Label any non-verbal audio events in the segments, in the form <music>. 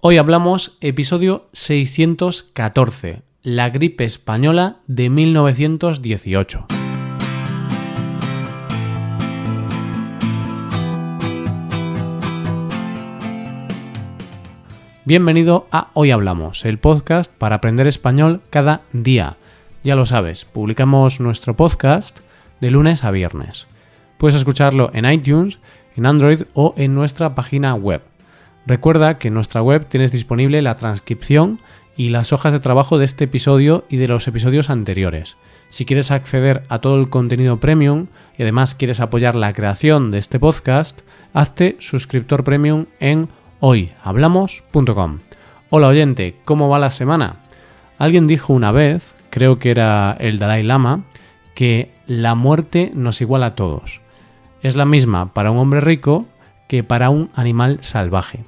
Hoy hablamos episodio 614, la gripe española de 1918. Bienvenido a Hoy Hablamos, el podcast para aprender español cada día. Ya lo sabes, publicamos nuestro podcast de lunes a viernes. Puedes escucharlo en iTunes, en Android o en nuestra página web Recuerda que en nuestra web tienes disponible la transcripción y las hojas de trabajo de este episodio y de los episodios anteriores. Si quieres acceder a todo el contenido premium y además quieres apoyar la creación de este podcast, hazte suscriptor premium en hoyhablamos.com. Hola oyente, ¿cómo va la semana? Alguien dijo una vez, creo que era el Dalai Lama, que la muerte nos iguala a todos. Es la misma para un hombre rico que para un animal salvaje.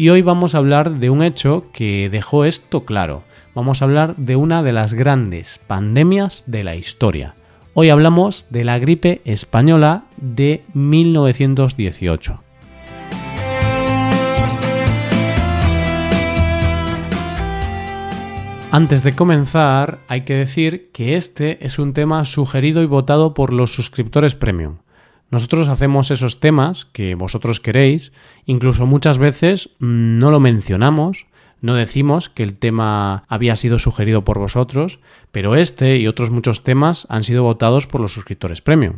Y hoy vamos a hablar de un hecho que dejó esto claro. Vamos a hablar de una de las grandes pandemias de la historia. Hoy hablamos de la gripe española de 1918. Antes de comenzar, hay que decir que este es un tema sugerido y votado por los suscriptores premium. Nosotros hacemos esos temas que vosotros queréis, incluso muchas veces mm, no lo mencionamos, no decimos que el tema había sido sugerido por vosotros, pero este y otros muchos temas han sido votados por los suscriptores premium.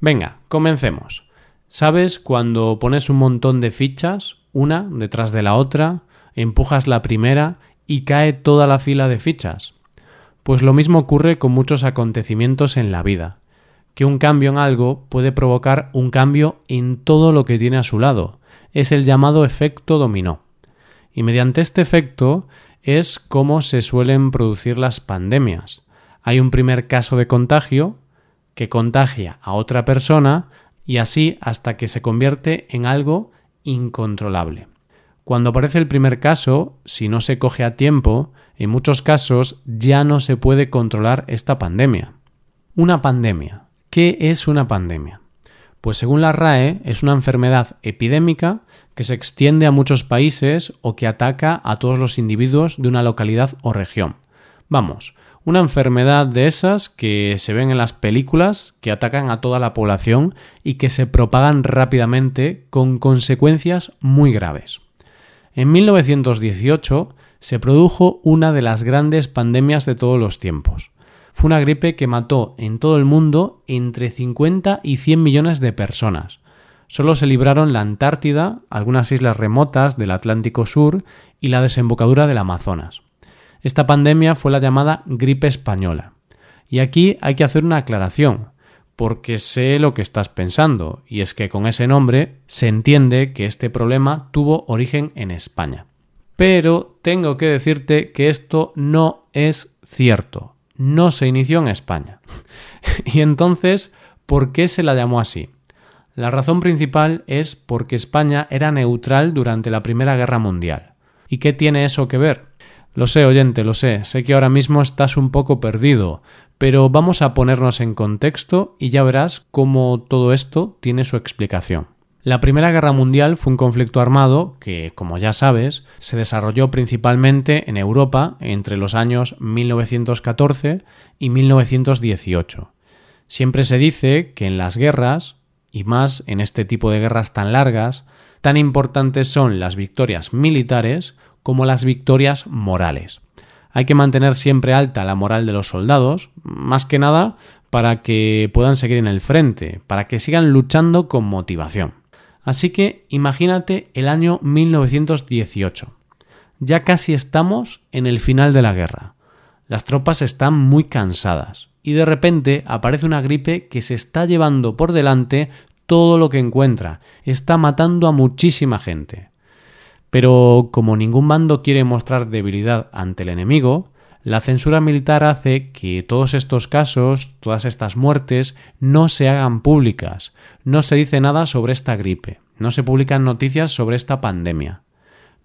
Venga, comencemos. ¿Sabes cuando pones un montón de fichas, una detrás de la otra, empujas la primera y cae toda la fila de fichas? Pues lo mismo ocurre con muchos acontecimientos en la vida que un cambio en algo puede provocar un cambio en todo lo que tiene a su lado. Es el llamado efecto dominó. Y mediante este efecto es como se suelen producir las pandemias. Hay un primer caso de contagio que contagia a otra persona y así hasta que se convierte en algo incontrolable. Cuando aparece el primer caso, si no se coge a tiempo, en muchos casos ya no se puede controlar esta pandemia. Una pandemia, ¿Qué es una pandemia? Pues según la RAE es una enfermedad epidémica que se extiende a muchos países o que ataca a todos los individuos de una localidad o región. Vamos, una enfermedad de esas que se ven en las películas, que atacan a toda la población y que se propagan rápidamente con consecuencias muy graves. En 1918 se produjo una de las grandes pandemias de todos los tiempos fue una gripe que mató en todo el mundo entre 50 y 100 millones de personas. Solo se libraron la Antártida, algunas islas remotas del Atlántico Sur y la desembocadura del Amazonas. Esta pandemia fue la llamada gripe española. Y aquí hay que hacer una aclaración, porque sé lo que estás pensando, y es que con ese nombre se entiende que este problema tuvo origen en España. Pero tengo que decirte que esto no es cierto no se inició en España. <laughs> y entonces, ¿por qué se la llamó así? La razón principal es porque España era neutral durante la Primera Guerra Mundial. ¿Y qué tiene eso que ver? Lo sé, oyente, lo sé, sé que ahora mismo estás un poco perdido, pero vamos a ponernos en contexto y ya verás cómo todo esto tiene su explicación. La Primera Guerra Mundial fue un conflicto armado que, como ya sabes, se desarrolló principalmente en Europa entre los años 1914 y 1918. Siempre se dice que en las guerras, y más en este tipo de guerras tan largas, tan importantes son las victorias militares como las victorias morales. Hay que mantener siempre alta la moral de los soldados, más que nada para que puedan seguir en el frente, para que sigan luchando con motivación. Así que imagínate el año 1918. Ya casi estamos en el final de la guerra. Las tropas están muy cansadas y de repente aparece una gripe que se está llevando por delante todo lo que encuentra, está matando a muchísima gente. Pero como ningún bando quiere mostrar debilidad ante el enemigo, la censura militar hace que todos estos casos, todas estas muertes, no se hagan públicas, no se dice nada sobre esta gripe, no se publican noticias sobre esta pandemia.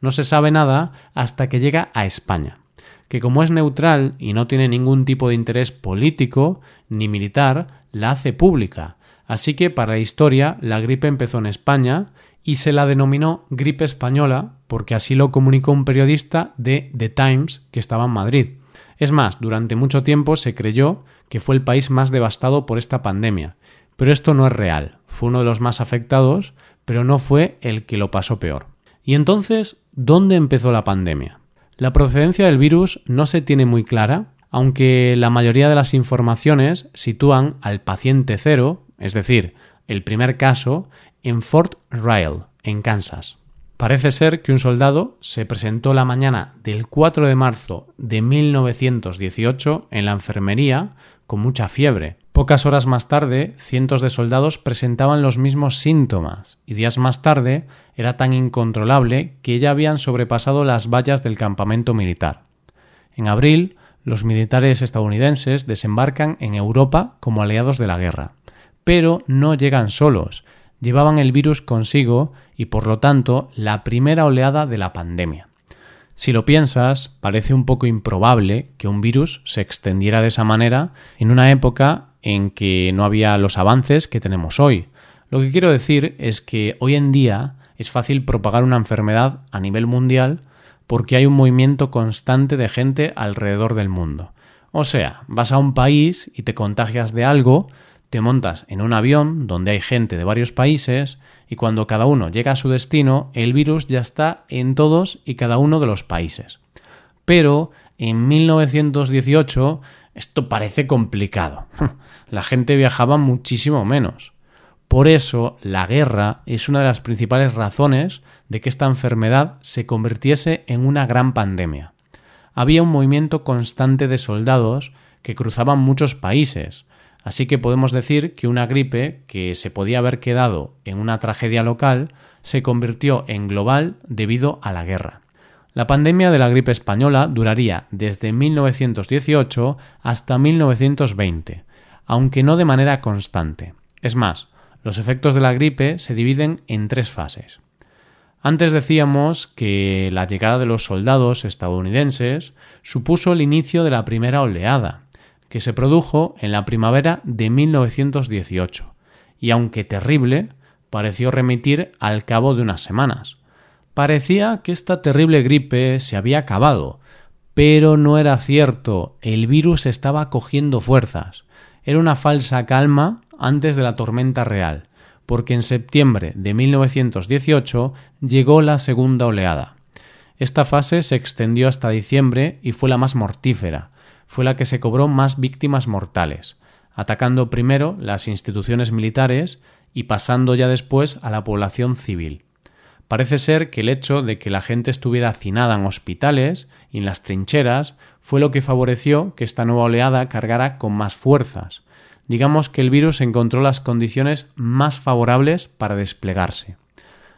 No se sabe nada hasta que llega a España, que como es neutral y no tiene ningún tipo de interés político ni militar, la hace pública. Así que para la historia la gripe empezó en España y se la denominó gripe española porque así lo comunicó un periodista de The Times que estaba en Madrid. Es más, durante mucho tiempo se creyó que fue el país más devastado por esta pandemia, pero esto no es real. Fue uno de los más afectados, pero no fue el que lo pasó peor. Y entonces, ¿dónde empezó la pandemia? La procedencia del virus no se tiene muy clara, aunque la mayoría de las informaciones sitúan al paciente cero, es decir, el primer caso, en Fort Riley, en Kansas. Parece ser que un soldado se presentó la mañana del 4 de marzo de 1918 en la enfermería con mucha fiebre. Pocas horas más tarde, cientos de soldados presentaban los mismos síntomas y días más tarde era tan incontrolable que ya habían sobrepasado las vallas del campamento militar. En abril, los militares estadounidenses desembarcan en Europa como aliados de la guerra. Pero no llegan solos, llevaban el virus consigo y por lo tanto la primera oleada de la pandemia. Si lo piensas, parece un poco improbable que un virus se extendiera de esa manera en una época en que no había los avances que tenemos hoy. Lo que quiero decir es que hoy en día es fácil propagar una enfermedad a nivel mundial porque hay un movimiento constante de gente alrededor del mundo. O sea, vas a un país y te contagias de algo, te montas en un avión donde hay gente de varios países y cuando cada uno llega a su destino, el virus ya está en todos y cada uno de los países. Pero en 1918 esto parece complicado. <laughs> La gente viajaba muchísimo menos. Por eso, la guerra es una de las principales razones de que esta enfermedad se convirtiese en una gran pandemia. Había un movimiento constante de soldados que cruzaban muchos países, así que podemos decir que una gripe que se podía haber quedado en una tragedia local se convirtió en global debido a la guerra. La pandemia de la gripe española duraría desde 1918 hasta 1920, aunque no de manera constante. Es más, los efectos de la gripe se dividen en tres fases. Antes decíamos que la llegada de los soldados estadounidenses supuso el inicio de la primera oleada, que se produjo en la primavera de 1918, y aunque terrible, pareció remitir al cabo de unas semanas. Parecía que esta terrible gripe se había acabado, pero no era cierto, el virus estaba cogiendo fuerzas. Era una falsa calma antes de la tormenta real, porque en septiembre de 1918 llegó la segunda oleada. Esta fase se extendió hasta diciembre y fue la más mortífera, fue la que se cobró más víctimas mortales, atacando primero las instituciones militares y pasando ya después a la población civil. Parece ser que el hecho de que la gente estuviera hacinada en hospitales y en las trincheras fue lo que favoreció que esta nueva oleada cargara con más fuerzas, digamos que el virus encontró las condiciones más favorables para desplegarse.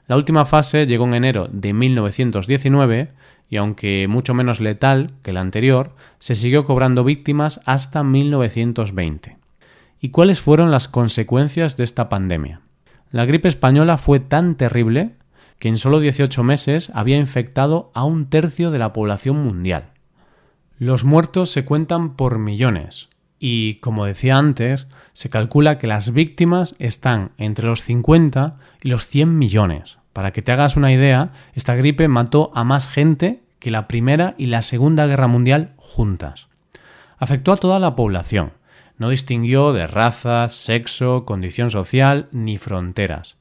La última fase llegó en enero de 1919 y aunque mucho menos letal que la anterior, se siguió cobrando víctimas hasta 1920. ¿Y cuáles fueron las consecuencias de esta pandemia? La gripe española fue tan terrible que en solo 18 meses había infectado a un tercio de la población mundial. Los muertos se cuentan por millones, y, como decía antes, se calcula que las víctimas están entre los 50 y los 100 millones. Para que te hagas una idea, esta gripe mató a más gente que la Primera y la Segunda Guerra Mundial juntas. Afectó a toda la población. No distinguió de raza, sexo, condición social ni fronteras,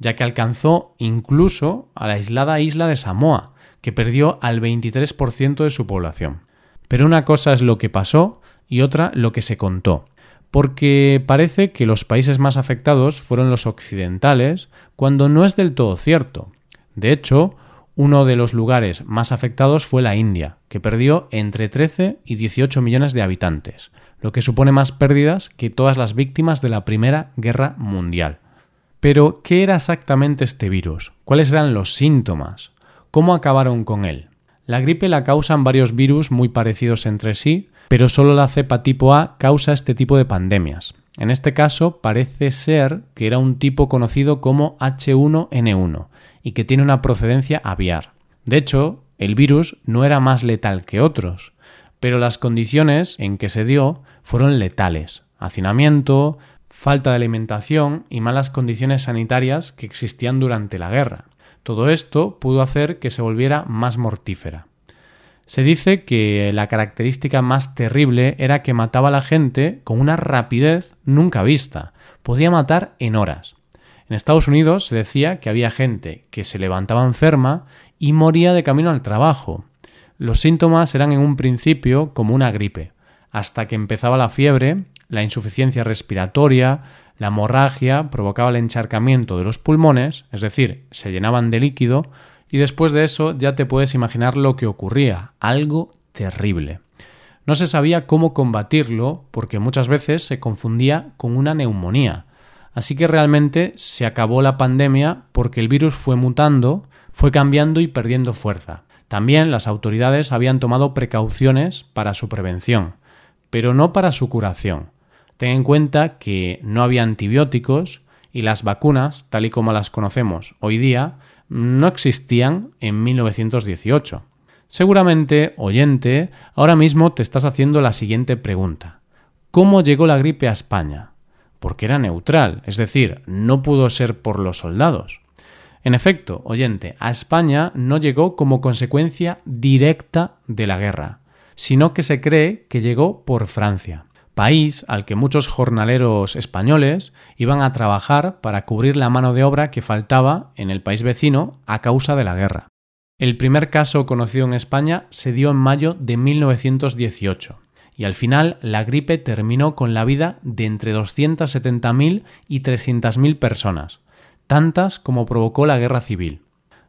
ya que alcanzó incluso a la aislada isla de Samoa, que perdió al 23% de su población. Pero una cosa es lo que pasó y otra lo que se contó, porque parece que los países más afectados fueron los occidentales, cuando no es del todo cierto. De hecho, uno de los lugares más afectados fue la India, que perdió entre 13 y 18 millones de habitantes, lo que supone más pérdidas que todas las víctimas de la Primera Guerra Mundial. Pero, ¿qué era exactamente este virus? ¿Cuáles eran los síntomas? ¿Cómo acabaron con él? La gripe la causan varios virus muy parecidos entre sí, pero solo la cepa tipo A causa este tipo de pandemias. En este caso parece ser que era un tipo conocido como H1N1 y que tiene una procedencia aviar. De hecho, el virus no era más letal que otros, pero las condiciones en que se dio fueron letales. Hacinamiento, falta de alimentación y malas condiciones sanitarias que existían durante la guerra. Todo esto pudo hacer que se volviera más mortífera. Se dice que la característica más terrible era que mataba a la gente con una rapidez nunca vista. Podía matar en horas. En Estados Unidos se decía que había gente que se levantaba enferma y moría de camino al trabajo. Los síntomas eran en un principio como una gripe, hasta que empezaba la fiebre, la insuficiencia respiratoria, la hemorragia provocaba el encharcamiento de los pulmones, es decir, se llenaban de líquido, y después de eso ya te puedes imaginar lo que ocurría, algo terrible. No se sabía cómo combatirlo porque muchas veces se confundía con una neumonía. Así que realmente se acabó la pandemia porque el virus fue mutando, fue cambiando y perdiendo fuerza. También las autoridades habían tomado precauciones para su prevención, pero no para su curación. Ten en cuenta que no había antibióticos y las vacunas, tal y como las conocemos hoy día, no existían en 1918. Seguramente, oyente, ahora mismo te estás haciendo la siguiente pregunta. ¿Cómo llegó la gripe a España? porque era neutral, es decir, no pudo ser por los soldados. En efecto, oyente, a España no llegó como consecuencia directa de la guerra, sino que se cree que llegó por Francia, país al que muchos jornaleros españoles iban a trabajar para cubrir la mano de obra que faltaba en el país vecino a causa de la guerra. El primer caso conocido en España se dio en mayo de 1918 y al final la gripe terminó con la vida de entre 270.000 y 300.000 personas, tantas como provocó la guerra civil.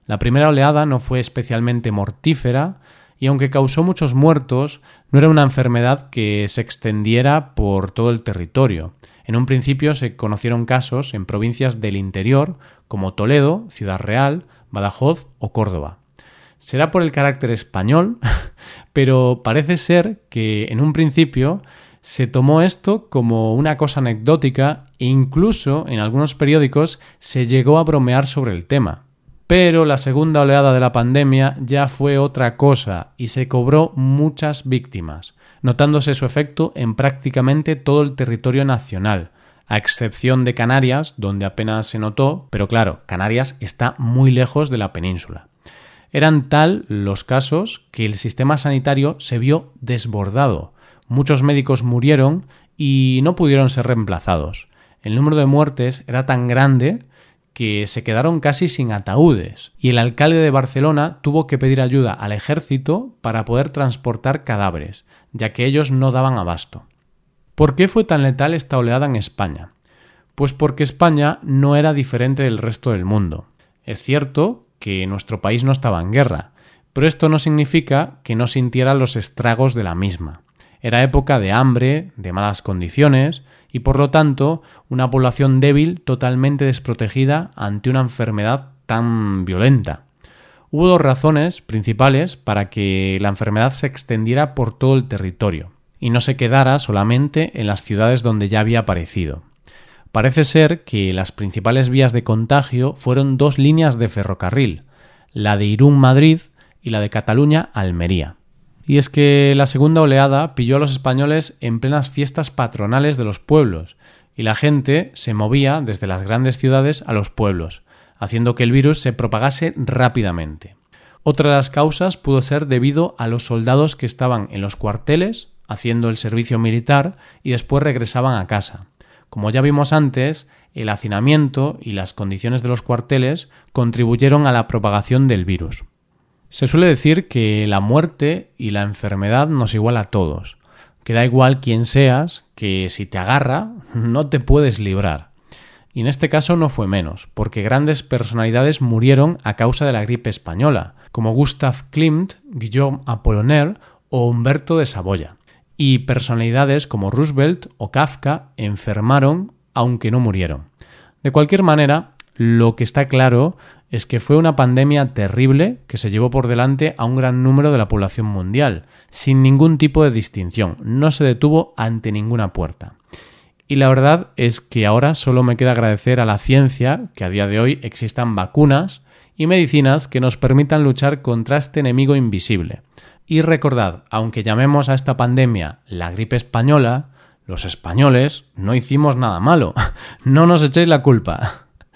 La primera oleada no fue especialmente mortífera y aunque causó muchos muertos, no era una enfermedad que se extendiera por todo el territorio. En un principio se conocieron casos en provincias del interior como Toledo, Ciudad Real, Badajoz o Córdoba. Será por el carácter español, <laughs> pero parece ser que en un principio se tomó esto como una cosa anecdótica e incluso en algunos periódicos se llegó a bromear sobre el tema. Pero la segunda oleada de la pandemia ya fue otra cosa y se cobró muchas víctimas, notándose su efecto en prácticamente todo el territorio nacional, a excepción de Canarias, donde apenas se notó, pero claro, Canarias está muy lejos de la península. Eran tal los casos que el sistema sanitario se vio desbordado. Muchos médicos murieron y no pudieron ser reemplazados. El número de muertes era tan grande que se quedaron casi sin ataúdes, y el alcalde de Barcelona tuvo que pedir ayuda al ejército para poder transportar cadáveres, ya que ellos no daban abasto. ¿Por qué fue tan letal esta oleada en España? Pues porque España no era diferente del resto del mundo. Es cierto que nuestro país no estaba en guerra, pero esto no significa que no sintiera los estragos de la misma. Era época de hambre, de malas condiciones y por lo tanto una población débil totalmente desprotegida ante una enfermedad tan violenta. Hubo dos razones principales para que la enfermedad se extendiera por todo el territorio y no se quedara solamente en las ciudades donde ya había aparecido. Parece ser que las principales vías de contagio fueron dos líneas de ferrocarril, la de Irún-Madrid y la de Cataluña-Almería. Y es que la segunda oleada pilló a los españoles en plenas fiestas patronales de los pueblos, y la gente se movía desde las grandes ciudades a los pueblos, haciendo que el virus se propagase rápidamente. Otra de las causas pudo ser debido a los soldados que estaban en los cuarteles haciendo el servicio militar y después regresaban a casa. Como ya vimos antes, el hacinamiento y las condiciones de los cuarteles contribuyeron a la propagación del virus. Se suele decir que la muerte y la enfermedad nos iguala a todos, que da igual quién seas, que si te agarra <laughs> no te puedes librar. Y en este caso no fue menos, porque grandes personalidades murieron a causa de la gripe española, como Gustav Klimt, Guillaume Apollinaire o Humberto de Saboya y personalidades como Roosevelt o Kafka enfermaron aunque no murieron. De cualquier manera, lo que está claro es que fue una pandemia terrible que se llevó por delante a un gran número de la población mundial, sin ningún tipo de distinción, no se detuvo ante ninguna puerta. Y la verdad es que ahora solo me queda agradecer a la ciencia que a día de hoy existan vacunas y medicinas que nos permitan luchar contra este enemigo invisible. Y recordad, aunque llamemos a esta pandemia la gripe española, los españoles no hicimos nada malo. <laughs> No nos echéis la culpa.